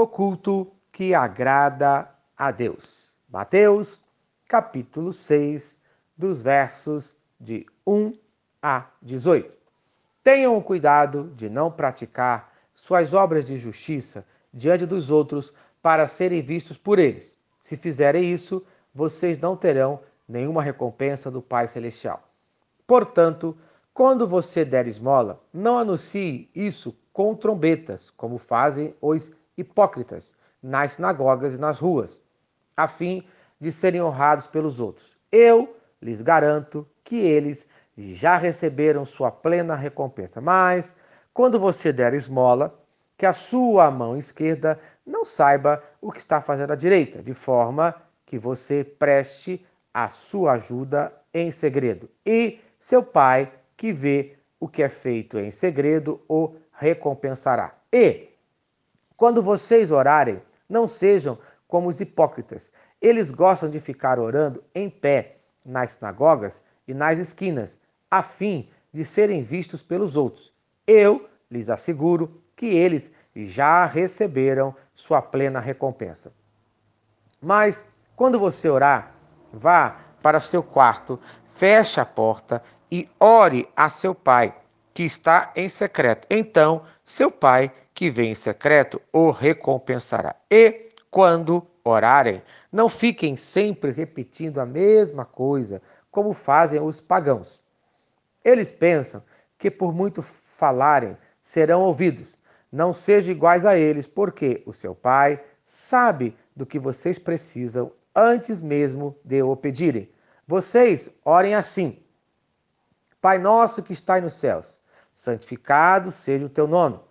o culto que agrada a Deus. Mateus, capítulo 6, dos versos de 1 a 18. Tenham cuidado de não praticar suas obras de justiça diante dos outros para serem vistos por eles. Se fizerem isso, vocês não terão nenhuma recompensa do Pai Celestial. Portanto, quando você der esmola, não anuncie isso com trombetas, como fazem os hipócritas nas sinagogas e nas ruas, a fim de serem honrados pelos outros. Eu lhes garanto que eles já receberam sua plena recompensa. Mas, quando você der esmola, que a sua mão esquerda não saiba o que está fazendo a direita, de forma que você preste a sua ajuda em segredo. E seu pai, que vê o que é feito em segredo, o recompensará. E, quando vocês orarem, não sejam como os hipócritas. Eles gostam de ficar orando em pé nas sinagogas e nas esquinas, a fim de serem vistos pelos outros. Eu lhes asseguro que eles já receberam sua plena recompensa. Mas quando você orar, vá para seu quarto, feche a porta e ore a seu pai, que está em secreto. Então, seu pai, que vem em secreto, o recompensará. E quando orarem, não fiquem sempre repetindo a mesma coisa, como fazem os pagãos. Eles pensam que por muito falarem serão ouvidos. Não sejam iguais a eles, porque o seu Pai sabe do que vocês precisam antes mesmo de o pedirem. Vocês orem assim: Pai nosso que está nos céus, santificado seja o teu nome.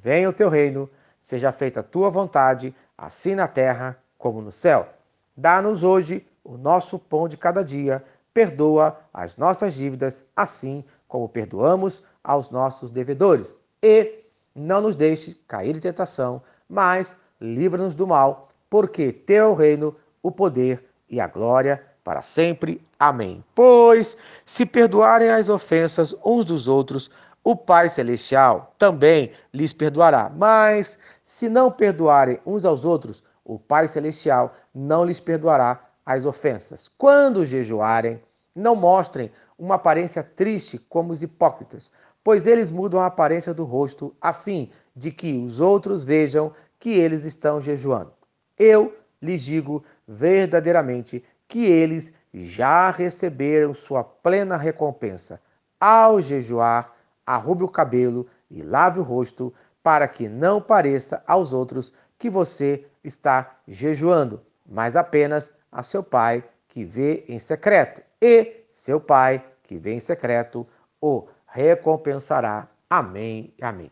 Venha o teu reino, seja feita a tua vontade, assim na terra como no céu. Dá-nos hoje o nosso pão de cada dia, perdoa as nossas dívidas, assim como perdoamos aos nossos devedores. E não nos deixe cair em tentação, mas livra-nos do mal, porque teu é o reino, o poder e a glória para sempre. Amém. Pois, se perdoarem as ofensas uns dos outros, o Pai Celestial também lhes perdoará. Mas, se não perdoarem uns aos outros, o Pai Celestial não lhes perdoará as ofensas. Quando jejuarem, não mostrem uma aparência triste como os hipócritas, pois eles mudam a aparência do rosto a fim de que os outros vejam que eles estão jejuando. Eu lhes digo verdadeiramente que eles já receberam sua plena recompensa. Ao jejuar, arrube o cabelo e lave o rosto, para que não pareça aos outros que você está jejuando, mas apenas a seu pai que vê em secreto. E seu pai que vê em secreto o recompensará. Amém. Amém.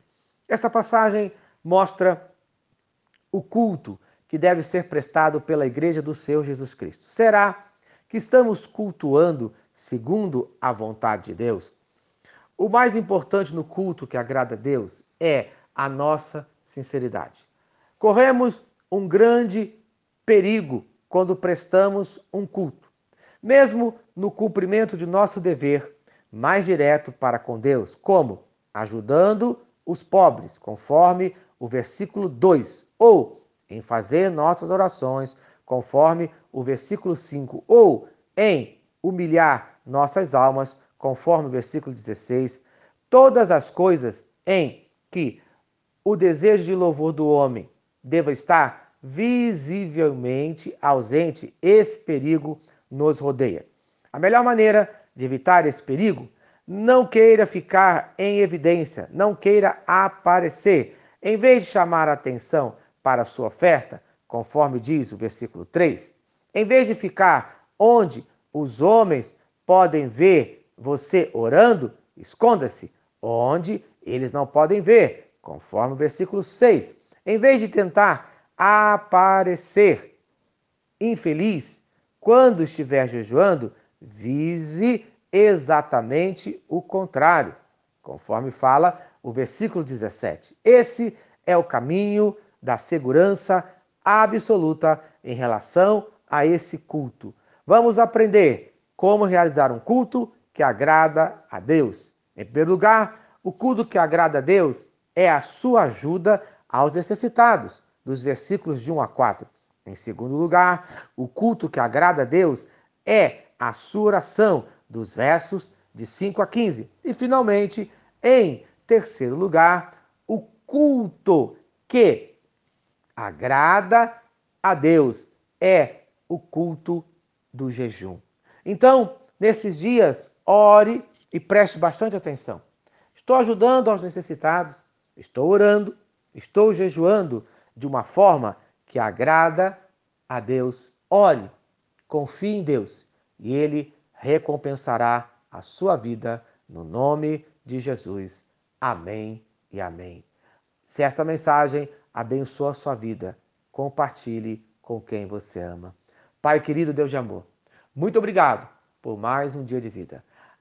Esta passagem mostra o culto que deve ser prestado pela igreja do Senhor Jesus Cristo. Será que estamos cultuando segundo a vontade de Deus? O mais importante no culto que agrada a Deus é a nossa sinceridade. Corremos um grande perigo quando prestamos um culto, mesmo no cumprimento de nosso dever mais direto para com Deus, como ajudando os pobres, conforme o versículo 2, ou em fazer nossas orações, conforme o versículo 5, ou em humilhar nossas almas, conforme o versículo 16, todas as coisas em que o desejo de louvor do homem deva estar visivelmente ausente, esse perigo nos rodeia. A melhor maneira de evitar esse perigo, não queira ficar em evidência, não queira aparecer. Em vez de chamar a atenção para a sua oferta, conforme diz o versículo 3, em vez de ficar onde os homens podem ver você orando, esconda-se onde eles não podem ver, conforme o versículo 6. Em vez de tentar aparecer infeliz quando estiver jejuando, vise exatamente o contrário, conforme fala o versículo 17. Esse é o caminho da segurança absoluta em relação a esse culto. Vamos aprender como realizar um culto que agrada a Deus. Em primeiro lugar, o culto que agrada a Deus é a sua ajuda aos necessitados. dos versículos de 1 a 4. Em segundo lugar, o culto que agrada a Deus é a sua oração, dos versos de 5 a 15. E, finalmente, em terceiro lugar, o culto que agrada a Deus é o culto do jejum. Então, nesses dias, ore e preste bastante atenção. Estou ajudando aos necessitados, estou orando, estou jejuando de uma forma que agrada a Deus. Ore, confie em Deus e Ele recompensará a sua vida no nome de Jesus. Amém e amém. Se esta mensagem abençoa a sua vida, compartilhe com quem você ama. Pai querido, Deus de amor, muito obrigado por mais um dia de vida.